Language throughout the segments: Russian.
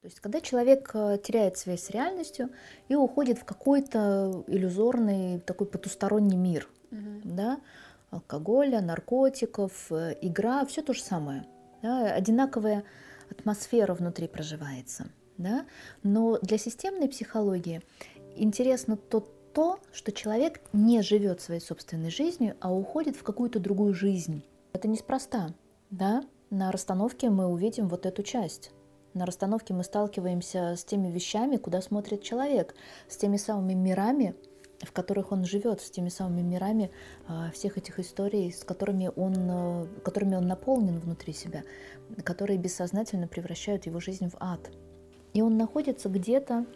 То есть, когда человек э, теряет связь с реальностью и уходит в какой-то иллюзорный такой потусторонний мир, mm-hmm. да, алкоголя, наркотиков, э, игра, все то же самое, да, одинаковая атмосфера внутри проживается, да, но для системной психологии интересно то, то, что человек не живет своей собственной жизнью, а уходит в какую-то другую жизнь. Это неспроста, да, на расстановке мы увидим вот эту часть. На расстановке мы сталкиваемся с теми вещами, куда смотрит человек, с теми самыми мирами, в которых он живет, с теми самыми мирами э, всех этих историй, с которыми он, э, которыми он наполнен внутри себя, которые бессознательно превращают его жизнь в ад. И он находится где-то,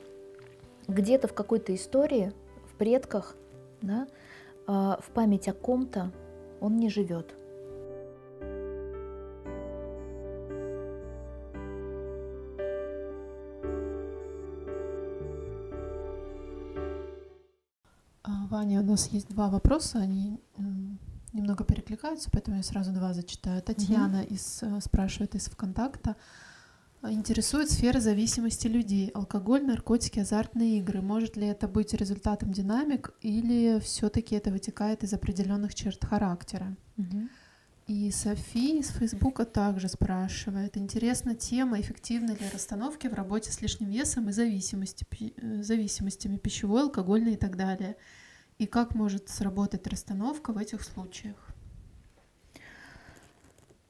где-то в какой-то истории, в предках, да, э, в память о ком-то он не живет. Нас есть два вопроса, они немного перекликаются, поэтому я сразу два зачитаю. Татьяна угу. из, э, спрашивает из ВКонтакта. Интересует сфера зависимости людей. Алкоголь, наркотики, азартные игры. Может ли это быть результатом динамик или все-таки это вытекает из определенных черт характера? Угу. И София из Фейсбука также спрашивает. Интересна тема, эффективны ли расстановки в работе с лишним весом и зависимости, э, зависимостями пищевой, алкогольной и так далее. И как может сработать расстановка в этих случаях?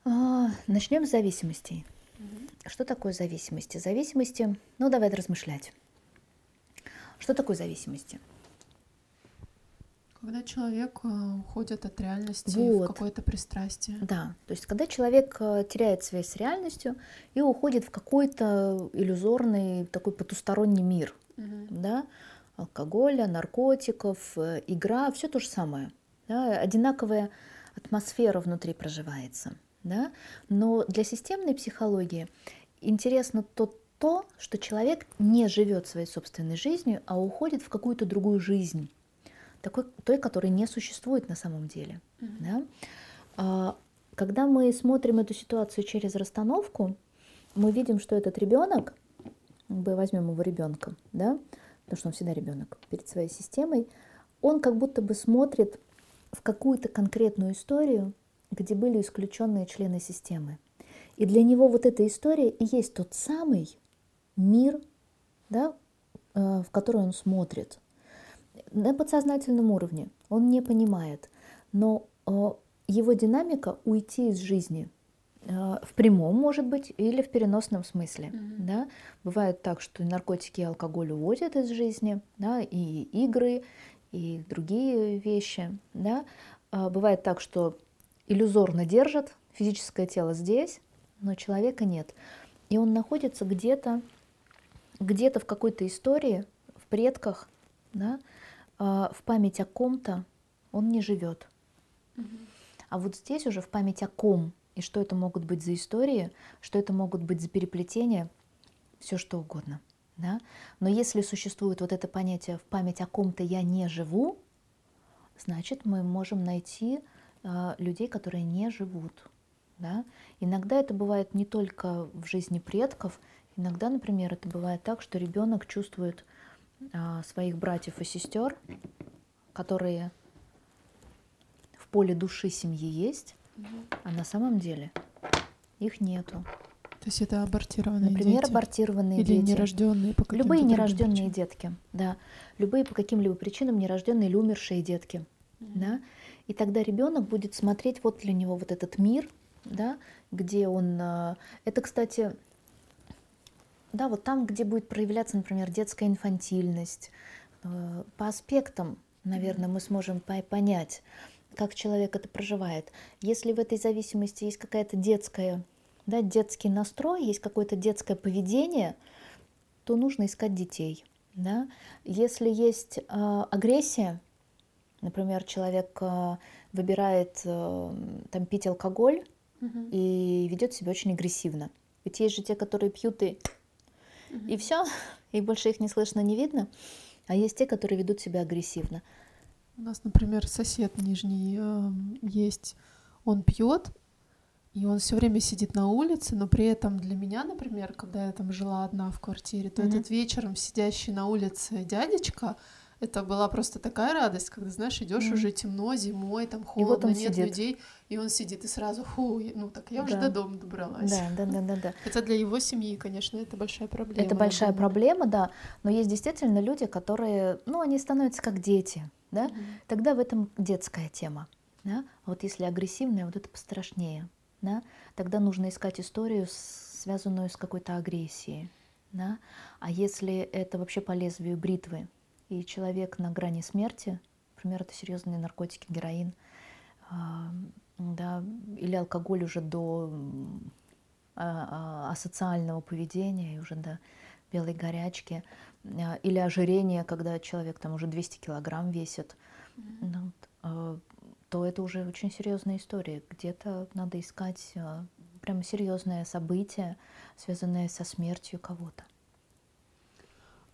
А, начнем с зависимостей. Угу. Что такое зависимости? Зависимости, ну давай размышлять. Что такое зависимости? Когда человек э, уходит от реальности вот. в какое-то пристрастие. Да, то есть когда человек э, теряет связь с реальностью и уходит в какой-то иллюзорный такой потусторонний мир, угу. да, алкоголя, наркотиков, э, игра, все то же самое. Да, одинаковая атмосфера внутри проживается. Да? Но для системной психологии интересно то, то, что человек не живет своей собственной жизнью, а уходит в какую-то другую жизнь, такой, той, которой не существует на самом деле. Mm-hmm. Да? А, когда мы смотрим эту ситуацию через расстановку, мы видим, что этот ребенок, мы возьмем его ребенком, да, потому что он всегда ребенок перед своей системой, он как будто бы смотрит в какую-то конкретную историю, где были исключенные члены системы. И для него вот эта история и есть тот самый мир, да, э, в который он смотрит. На подсознательном уровне он не понимает, но э, его динамика уйти из жизни – в прямом, может быть, или в переносном смысле. Mm-hmm. Да? Бывает так, что наркотики и алкоголь уводят из жизни, да, и игры, и другие вещи. Да? А бывает так, что иллюзорно держат физическое тело здесь, но человека нет. И он находится где-то где-то в какой-то истории, в предках, да, а, в память о ком-то он не живет. Угу. А вот здесь уже в память о ком и что это могут быть за истории, что это могут быть за переплетения, все что угодно. Да? Но если существует вот это понятие в память о ком-то я не живу, значит мы можем найти э, людей, которые не живут. Да? Иногда это бывает не только в жизни предков, иногда, например, это бывает так, что ребенок чувствует э, своих братьев и сестер, которые в поле души семьи есть, а на самом деле их нету. То есть это абортированные Например, дети? абортированные или дети. нерожденные по Любые нерожденные причинам. детки, да. Любые по каким-либо причинам нерожденные или умершие детки, mm-hmm. да. И тогда ребенок будет смотреть вот для него вот этот мир, да, где он... Э, это, кстати, да, вот там, где будет проявляться, например, детская инфантильность, э, по аспектам, наверное, мы сможем понять, как человек это проживает. Если в этой зависимости есть какая-то детская, да, детский настрой, есть какое-то детское поведение, то нужно искать детей. Да? Если есть э, агрессия, например, человек э, выбирает э, там, пить алкоголь угу. и ведет себя очень агрессивно. Ведь есть же те, которые пьют и, угу. и все, и больше их не слышно, не видно. А есть те, которые ведут себя агрессивно. У нас, например, сосед нижний э, есть, он пьет, и он все время сидит на улице, но при этом для меня, например, когда я там жила одна в квартире, то mm-hmm. этот вечером сидящий на улице дядечка, это была просто такая радость, когда, знаешь, идешь mm. уже темно, зимой, там холодно, вот нет сидит. людей, и он сидит и сразу, фу, ну так я да. уже до дома добралась. Да, да, да, да, да. Хотя для его семьи, конечно, это большая проблема. Это большая проблема, да, но есть действительно люди, которые, ну, они становятся как дети, да, mm. тогда в этом детская тема, да, а вот если агрессивная, вот это пострашнее, да, тогда нужно искать историю, связанную с какой-то агрессией, да, а если это вообще по лезвию бритвы, и человек на грани смерти, например, это серьезные наркотики, героин, а, да, или алкоголь уже до а, а, асоциального поведения, и уже до белой горячки, или ожирение, когда человек там уже 200 килограмм весит, mm-hmm. ну, то это уже очень серьезная история. Где-то надо искать прямо серьезное событие, связанное со смертью кого-то.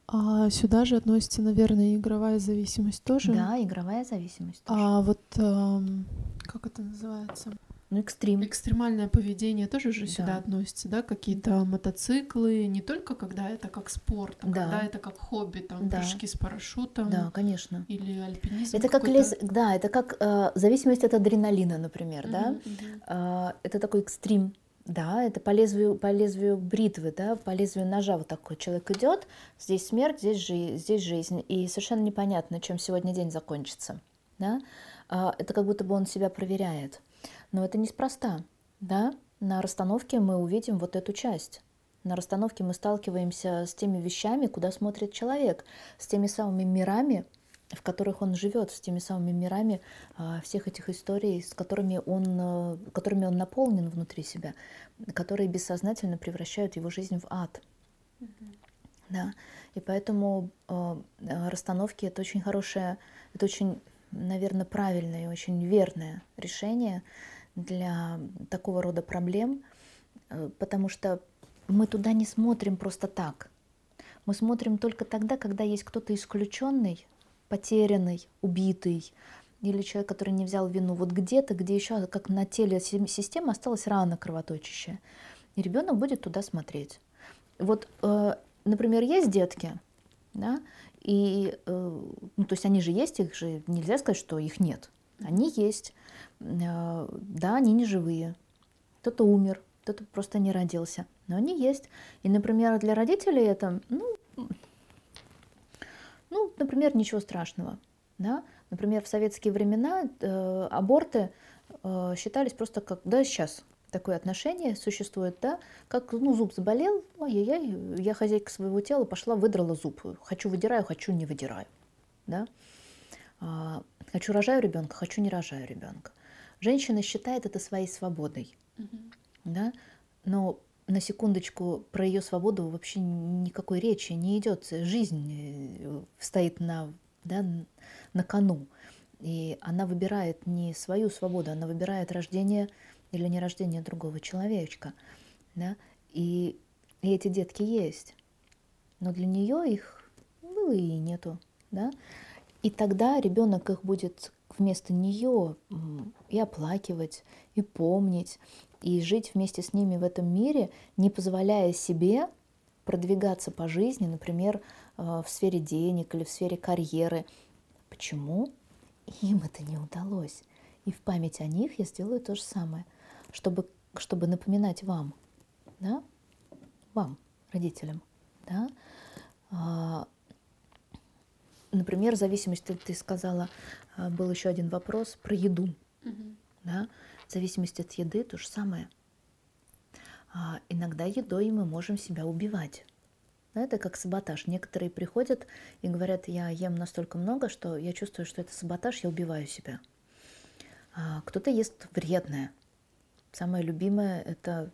А сюда же относится, наверное, игровая зависимость тоже. Да, игровая зависимость тоже. А вот эм, как это называется? Ну, экстрим. Экстремальное поведение тоже же сюда да. относится, да? Какие-то мотоциклы, не только когда это как спорт, а да. когда это как хобби, там да. прыжки с парашютом. Да, конечно. Или альпинизм. Это как лес, да, это как э, зависимость от адреналина, например, mm-hmm, да? Mm-hmm. Э, это такой экстрим да, это по лезвию, по лезвию бритвы, да, по лезвию ножа вот такой человек идет, здесь смерть, здесь, жи, здесь жизнь, и совершенно непонятно, чем сегодня день закончится, да, а, это как будто бы он себя проверяет, но это неспроста, да, на расстановке мы увидим вот эту часть, на расстановке мы сталкиваемся с теми вещами, куда смотрит человек, с теми самыми мирами, в которых он живет, с теми самыми мирами а, всех этих историй, с которыми он, а, которыми он наполнен внутри себя, которые бессознательно превращают его жизнь в ад. Mm-hmm. Да. И поэтому э, расстановки это очень хорошее, это очень, наверное, правильное и очень верное решение для такого рода проблем, потому что мы туда не смотрим просто так. Мы смотрим только тогда, когда есть кто-то исключенный, потерянный, убитый, или человек, который не взял вину, вот где-то, где еще как на теле системы осталась рана кровоточащая. И ребенок будет туда смотреть. Вот, э, например, есть детки, да, и, э, ну, то есть они же есть, их же нельзя сказать, что их нет. Они есть, э, да, они не живые. Кто-то умер, кто-то просто не родился, но они есть. И, например, для родителей это, ну, ну, например, ничего страшного. Да? Например, в советские времена э, аборты э, считались просто как, да, сейчас такое отношение существует, да, как, ну, зуб заболел, ой-яй-яй, я хозяйка своего тела, пошла, выдрала зуб, хочу выдираю, хочу не выдираю, да, хочу рожаю ребенка, хочу не рожаю ребенка. Женщина считает это своей свободой, mm-hmm. да, но на секундочку про ее свободу вообще никакой речи не идет. Жизнь э, стоит на, да, на кону. И она выбирает не свою свободу, она выбирает рождение или не рождение другого человечка. Да? И, и эти детки есть. Но для нее их было и нету. Да? И тогда ребенок их будет вместо нее и оплакивать, и помнить, и жить вместе с ними в этом мире, не позволяя себе продвигаться по жизни, например, э, в сфере денег или в сфере карьеры. Почему? Им это не удалось. И в память о них я сделаю то же самое, чтобы, чтобы напоминать вам, да? вам, родителям, да? Например, зависимость, ты, ты сказала, а, был еще один вопрос про еду. Mm-hmm. Да? В зависимости от еды то же самое. А, иногда едой мы можем себя убивать. Это как саботаж. Некоторые приходят и говорят, я ем настолько много, что я чувствую, что это саботаж, я убиваю себя. А кто-то ест вредное. Самое любимое – это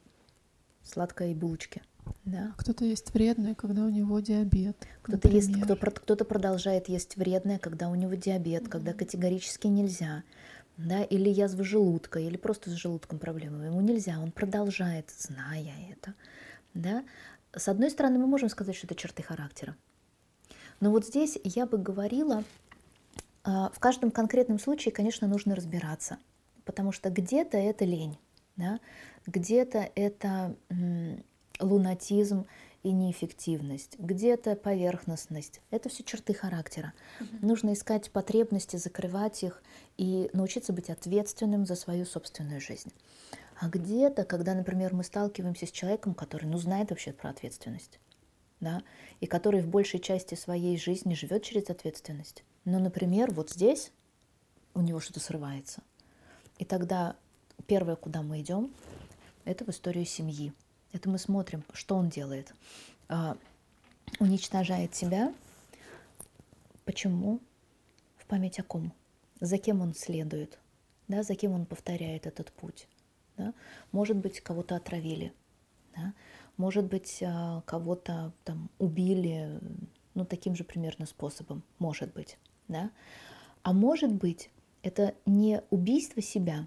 сладкое и булочки. Да. Кто-то есть вредное, когда у него диабет. Кто-то есть, кто, кто-то продолжает есть вредное, когда у него диабет, mm-hmm. когда категорически нельзя да, или язва желудка, или просто с желудком проблемы. Ему нельзя, он продолжает, зная это. Да. С одной стороны, мы можем сказать, что это черты характера. Но вот здесь я бы говорила, а, в каждом конкретном случае, конечно, нужно разбираться, потому что где-то это лень, да? где-то это лунатизм и неэффективность, где-то поверхностность. Это все черты характера. Угу. Нужно искать потребности, закрывать их и научиться быть ответственным за свою собственную жизнь. А где-то, когда, например, мы сталкиваемся с человеком, который ну, знает вообще про ответственность, да, и который в большей части своей жизни живет через ответственность. Но, например, вот здесь у него что-то срывается. И тогда первое, куда мы идем, это в историю семьи. Это мы смотрим, что он делает. А, уничтожает себя. Почему? В память о ком? За кем он следует? Да, за кем он повторяет этот путь? Да? Может быть, кого-то отравили. Да? Может быть, а, кого-то там убили, ну, таким же примерно способом. Может быть. Да? А может быть, это не убийство себя,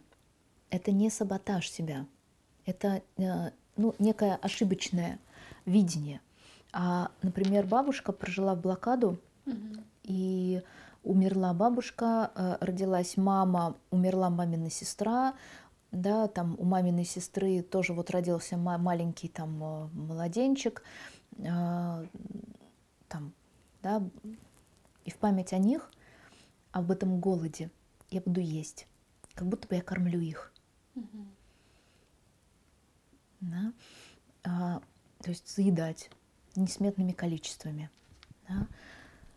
это не саботаж себя, это э, ну, некое ошибочное видение. А, например, бабушка прожила в блокаду, угу. и умерла бабушка, э, родилась мама, умерла мамина сестра, да, там у маминой сестры тоже вот родился маленький там э, младенчик, там, да, и в память о них, об этом голоде я буду есть, как будто бы я кормлю их. Угу да, а, то есть заедать несметными количествами. Да.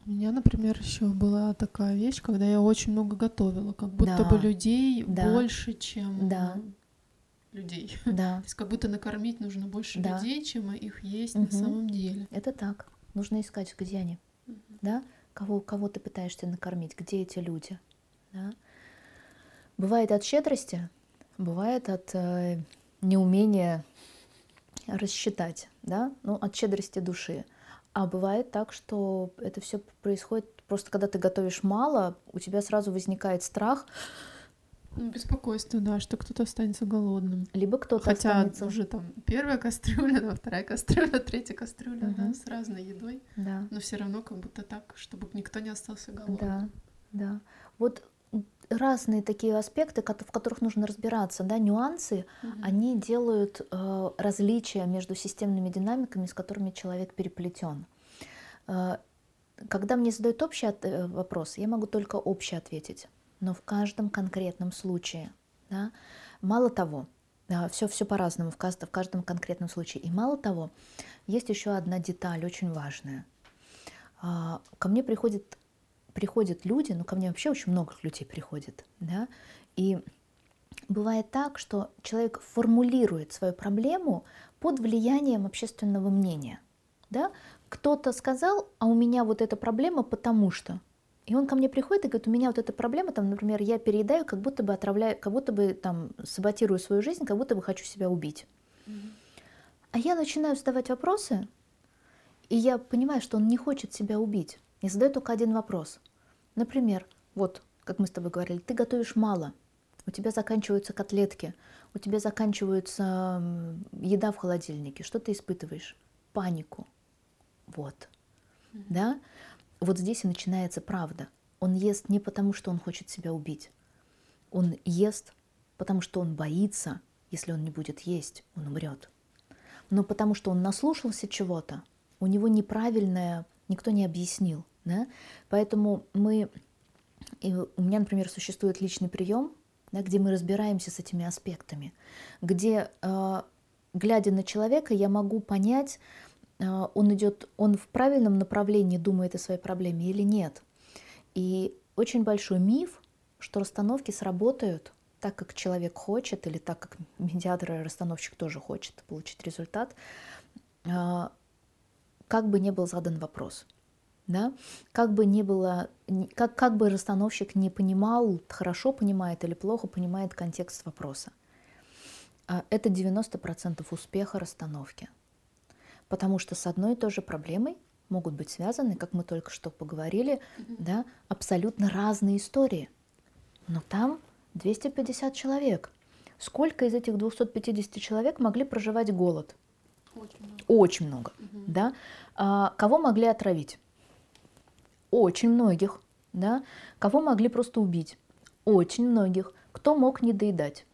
У меня, например, еще была такая вещь, когда я очень много готовила, как будто да. бы людей да. больше, чем да. людей. Да. То есть как будто накормить нужно больше да. людей, чем их есть угу. на самом деле. Это так. Нужно искать, где они. Угу. Да? Кого, кого ты пытаешься накормить, где эти люди. Да? Бывает от щедрости, бывает от э, неумения рассчитать, да, ну, от щедрости души. А бывает так, что это все происходит просто когда ты готовишь мало, у тебя сразу возникает страх. Ну, беспокойство, да, что кто-то останется голодным. Либо кто-то Хотя останется... уже там первая кастрюля, да, вторая кастрюля, третья кастрюля, угу. да, с разной едой. Да. Но все равно как будто так, чтобы никто не остался голодным. Да, да. Вот разные такие аспекты, в которых нужно разбираться, да, нюансы, угу. они делают э, различия между системными динамиками, с которыми человек переплетен. Э, когда мне задают общий от, э, вопрос, я могу только общий ответить, но в каждом конкретном случае, да, мало того, все, все по-разному в, каждом, в каждом конкретном случае. И мало того, есть еще одна деталь очень важная. Э, ко мне приходит приходят люди, ну ко мне вообще очень много людей приходит, да, и бывает так, что человек формулирует свою проблему под влиянием общественного мнения, да, кто-то сказал, а у меня вот эта проблема потому что, и он ко мне приходит и говорит, у меня вот эта проблема, там, например, я переедаю, как будто бы отравляю, как будто бы там саботирую свою жизнь, как будто бы хочу себя убить. Mm-hmm. А я начинаю задавать вопросы, и я понимаю, что он не хочет себя убить. Я задаю только один вопрос. Например, вот, как мы с тобой говорили, ты готовишь мало, у тебя заканчиваются котлетки, у тебя заканчивается еда в холодильнике, что ты испытываешь? Панику. Вот. Mm-hmm. Да? Вот здесь и начинается правда. Он ест не потому, что он хочет себя убить. Он ест, потому что он боится, если он не будет есть, он умрет. Но потому что он наслушался чего-то, у него неправильное, никто не объяснил. Да? Поэтому мы, и у меня, например, существует личный прием, да, где мы разбираемся с этими аспектами, где, э, глядя на человека, я могу понять, э, он идет, он в правильном направлении думает о своей проблеме или нет. И очень большой миф, что расстановки сработают так, как человек хочет, или так, как медиатор и расстановщик тоже хочет получить результат, э, как бы не был задан вопрос – да, как бы не было, как, как бы расстановщик не понимал, хорошо понимает или плохо понимает контекст вопроса. А это 90% успеха расстановки. Потому что с одной и той же проблемой могут быть связаны, как мы только что поговорили, mm-hmm. да, абсолютно разные истории. Но там 250 человек. Сколько из этих 250 человек могли проживать голод? Очень много. Очень много, mm-hmm. да. А, кого могли отравить? Очень многих. Да? Кого могли просто убить? Очень многих. Кто мог не доедать?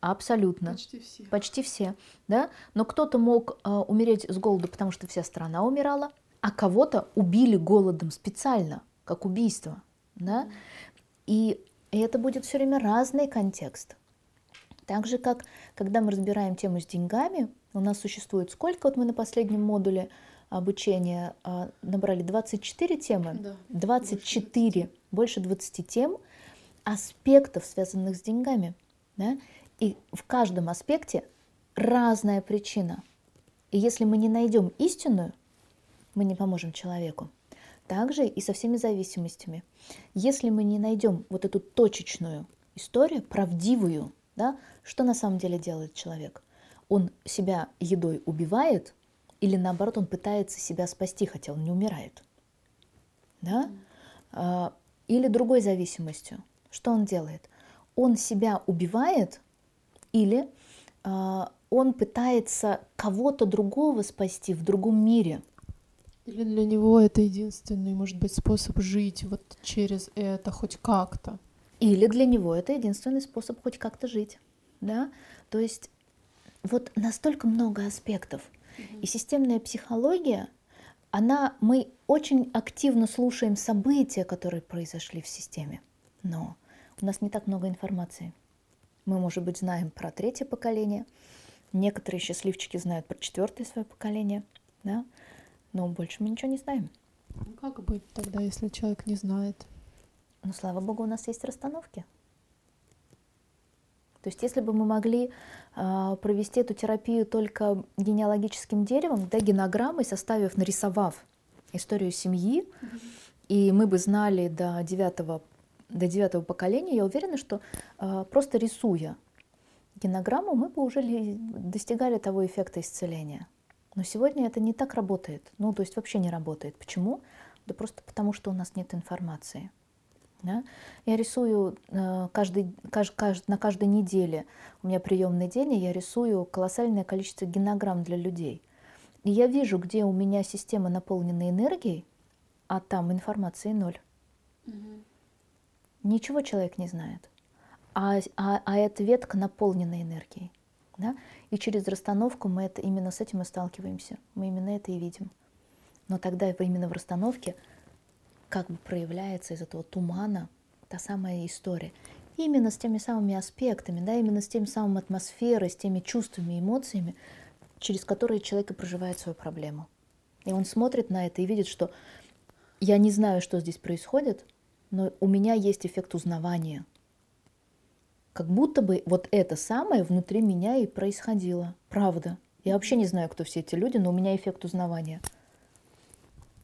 Абсолютно. Почти все. Почти все, да. Но кто-то мог э, умереть с голоду, потому что вся страна умирала, а кого-то убили голодом специально, как убийство, да. И это будет все время разный контекст. Так же, как когда мы разбираем тему с деньгами, у нас существует сколько, вот мы на последнем модуле обучения а, набрали 24 темы, Да, 24, больше 20 тем, аспектов, связанных с деньгами. Да? И в каждом аспекте разная причина. И если мы не найдем истинную, мы не поможем человеку. Также и со всеми зависимостями. Если мы не найдем вот эту точечную историю, правдивую, да, что на самом деле делает человек? Он себя едой убивает или наоборот он пытается себя спасти, хотя он не умирает? Да? А, Или другой зависимостью. Что он делает? Он себя убивает или а, он пытается кого-то другого спасти в другом мире. Или для него это единственный, может быть, способ жить вот через это хоть как-то. Или для него это единственный способ хоть как-то жить. Да? То есть вот настолько много аспектов. И системная психология, она, мы очень активно слушаем события, которые произошли в системе, но у нас не так много информации. Мы, может быть, знаем про третье поколение, некоторые счастливчики знают про четвертое свое поколение, да? но больше мы ничего не знаем. Ну, Как быть тогда, если человек не знает? Но, слава богу, у нас есть расстановки. То есть, если бы мы могли а, провести эту терапию только генеалогическим деревом, да, генограммой, составив, нарисовав историю семьи, и мы бы знали до девятого, до девятого поколения, я уверена, что а, просто рисуя генограмму, мы бы уже ли- достигали того эффекта исцеления. Но сегодня это не так работает. Ну, то есть вообще не работает. Почему? Да просто потому, что у нас нет информации. Да? Я рисую э, каждый, каж- каж- на каждой неделе, у меня приемный день, и я рисую колоссальное количество генограмм для людей. И я вижу, где у меня система наполнена энергией, а там информации ноль. Ничего человек не знает. А, а, а эта ветка наполнена энергией. Да? И через расстановку мы это, именно с этим и сталкиваемся. Мы именно это и видим. Но тогда именно в расстановке как бы проявляется из этого тумана та самая история. Именно с теми самыми аспектами, да, именно с теми самыми атмосферой, с теми чувствами, эмоциями, через которые человек и проживает свою проблему. И он смотрит на это и видит, что я не знаю, что здесь происходит, но у меня есть эффект узнавания. Как будто бы вот это самое внутри меня и происходило. Правда. Я вообще не знаю, кто все эти люди, но у меня эффект узнавания.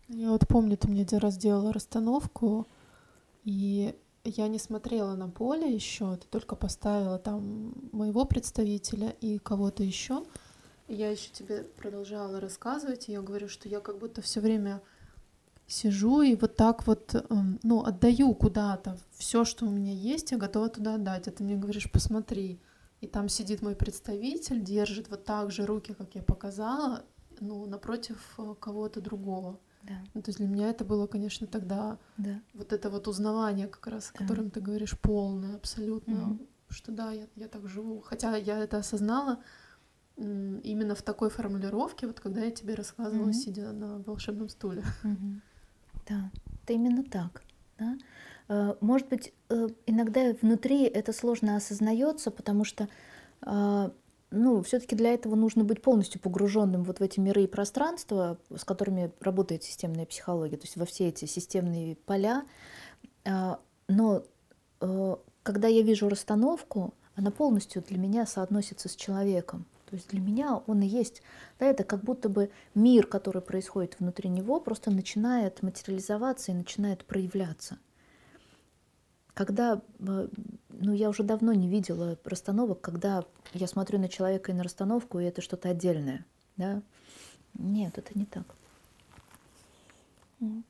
Я вот помню, ты мне один раз делала расстановку, и я не смотрела на поле еще, ты только поставила там моего представителя и кого-то еще. Я еще тебе продолжала рассказывать, и я говорю, что я как будто все время сижу и вот так вот, эм, ну, отдаю куда-то все, что у меня есть, я готова туда отдать. А ты мне говоришь, посмотри. И там сидит мой представитель, держит вот так же руки, как я показала, ну, напротив э, кого-то другого. Да, Ну, то есть для меня это было, конечно, тогда да. вот это вот узнавание как раз, о Да. котором ты говоришь, полное абсолютно, Мгм. что да, я, я так живу. Хотя я это осознала именно в такой формулировке, вот когда я тебе рассказывала, Мгм. сидя на волшебном стуле. Мгм. Да, это именно так. Да? Э, Может быть, э, иногда внутри это сложно осознается, потому что э, ну, все-таки для этого нужно быть полностью погруженным вот в эти миры и пространства, с которыми работает системная психология, то есть во все эти системные поля. А, Но э, когда я вижу расстановку, она полностью для меня соотносится с человеком. То есть для меня он и есть, да, это как будто бы мир, который происходит внутри него, просто начинает материализоваться и начинает проявляться. Когда, э, ну я уже давно не видела расстановок, когда я смотрю на человека и на расстановку, и это что-то отдельное, да. Нет, это не так. Вот.